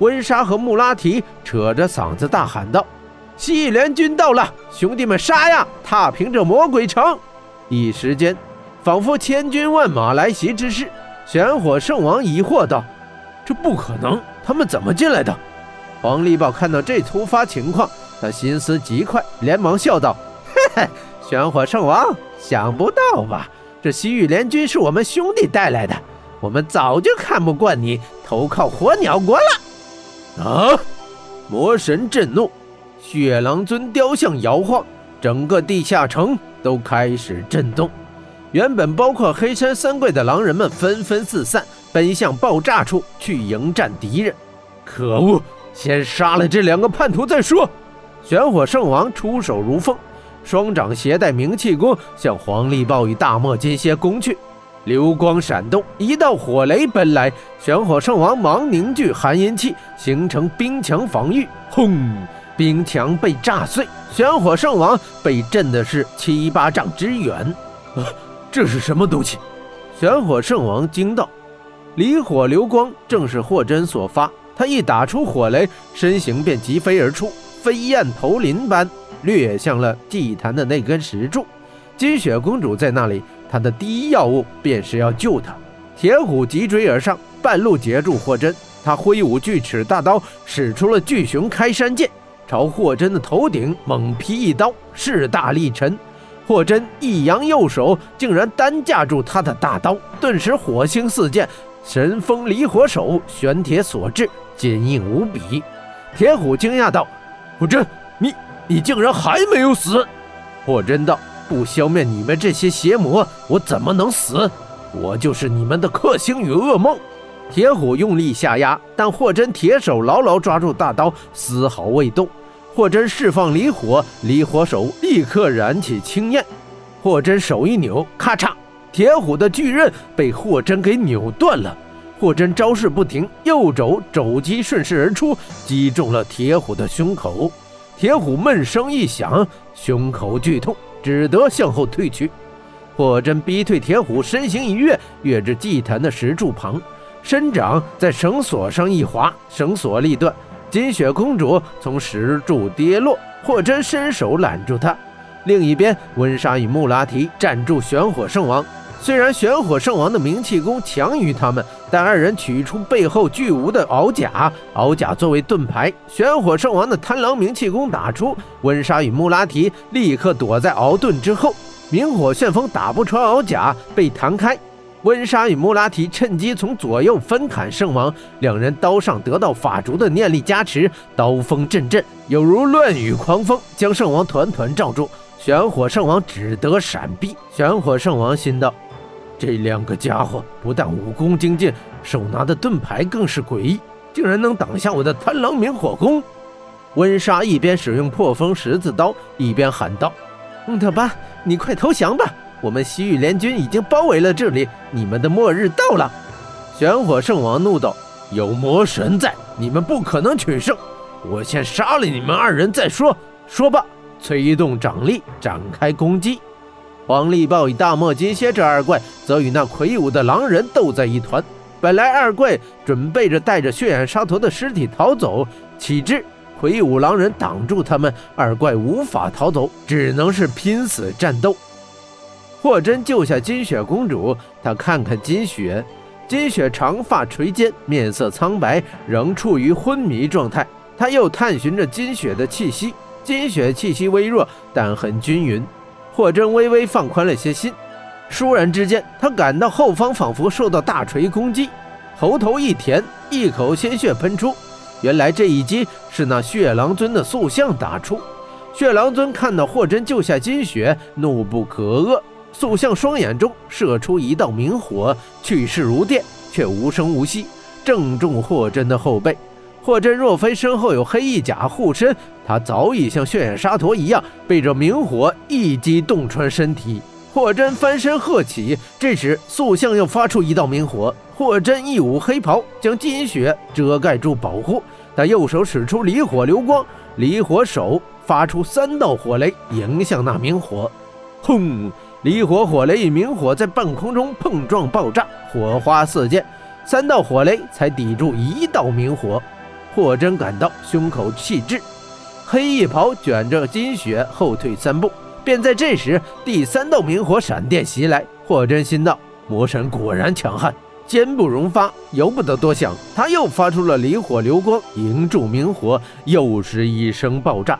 温莎和穆拉提扯着嗓子大喊道：“西域联军到了，兄弟们杀呀！踏平这魔鬼城！”一时间，仿佛千军万马来袭之势。玄火圣王疑惑道：“这不可能，他们怎么进来的？”黄立豹看到这突发情况，他心思极快，连忙笑道：“嘿嘿，玄火圣王，想不到吧？这西域联军是我们兄弟带来的，我们早就看不惯你投靠火鸟国了。”啊！魔神震怒，血狼尊雕像摇晃，整个地下城都开始震动。原本包括黑山三怪的狼人们纷纷四散，奔向爆炸处去迎战敌人。可恶！先杀了这两个叛徒再说。玄火圣王出手如风，双掌携带冥气功向黄力豹与大漠金蝎攻去。流光闪动，一道火雷奔来，玄火圣王忙凝聚寒阴气，形成冰墙防御。轰！冰墙被炸碎，玄火圣王被震的是七八丈之远。啊，这是什么东西？玄火圣王惊道：“离火流光正是霍真所发。”他一打出火雷，身形便疾飞而出，飞燕投林般掠向了祭坛的那根石柱。金雪公主在那里，他的第一要务便是要救他。铁虎急追而上，半路截住霍真。他挥舞巨齿大刀，使出了巨熊开山剑，朝霍真的头顶猛劈一刀，势大力沉。霍真一扬右手，竟然单架住他的大刀，顿时火星四溅，神风离火手，玄铁所制。坚硬无比，铁虎惊讶道：“霍真，你你竟然还没有死！”霍真道：“不消灭你们这些邪魔，我怎么能死？我就是你们的克星与噩梦。”铁虎用力下压，但霍真铁手牢牢抓住大刀，丝毫未动。霍真释放离火，离火手立刻燃起青焰。霍真手一扭，咔嚓，铁虎的巨刃被霍真给扭断了。霍真招式不停，右肘肘击顺势而出，击中了铁虎的胸口。铁虎闷声一响，胸口剧痛，只得向后退去。霍真逼退铁虎，身形一跃，跃至祭坛的石柱旁，伸掌在绳索上一划，绳索立断。金雪公主从石柱跌落，霍真伸手揽住她。另一边，温莎与穆拉提站住玄火圣王。虽然玄火圣王的冥气功强于他们，但二人取出背后巨无的鳌甲，鳌甲作为盾牌。玄火圣王的贪狼冥气功打出，温莎与穆拉提立刻躲在鳌盾之后，明火旋风打不穿鳌甲，被弹开。温莎与穆拉提趁机从左右分砍圣王，两人刀上得到法烛的念力加持，刀锋阵阵，有如乱雨狂风，将圣王团团罩住。玄火圣王只得闪避。玄火圣王心道。这两个家伙不但武功精进，手拿的盾牌更是诡异，竟然能挡下我的贪狼明火功。温莎一边使用破风十字刀，一边喊道：“蒙特巴，你快投降吧！我们西域联军已经包围了这里，你们的末日到了！”玄火圣王怒道：“有魔神在，你们不可能取胜。我先杀了你们二人再说。”说罢，催动掌力，展开攻击。黄力豹与大漠金蝎这二怪则与那魁梧的狼人斗在一团。本来二怪准备着带着血染沙陀的尸体逃走，岂知魁梧狼人挡住他们，二怪无法逃走，只能是拼死战斗。霍真救下金雪公主，他看看金雪，金雪长发垂肩，面色苍白，仍处于昏迷状态。他又探寻着金雪的气息，金雪气息微弱，但很均匀。霍真微微放宽了些心，倏然之间，他感到后方仿佛受到大锤攻击，喉头一甜，一口鲜血喷出。原来这一击是那血狼尊的塑像打出。血狼尊看到霍真救下金雪，怒不可遏，塑像双眼中射出一道明火，去势如电，却无声无息，正中霍真的后背。霍真若非身后有黑翼甲护身，他早已像血眼沙陀一样被这明火一击洞穿身体。霍真翻身喝起，这时塑像又发出一道明火。霍真一舞黑袍，将金雪遮盖住保护。他右手使出离火流光，离火手发出三道火雷迎向那明火。轰！离火火雷与明火在半空中碰撞爆炸，火花四溅，三道火雷才抵住一道明火。霍真感到胸口气滞，黑衣袍卷着金雪后退三步。便在这时，第三道明火闪电袭来，霍真心道：魔神果然强悍，坚不容发，由不得多想。他又发出了离火流光，迎住明火，又是一声爆炸。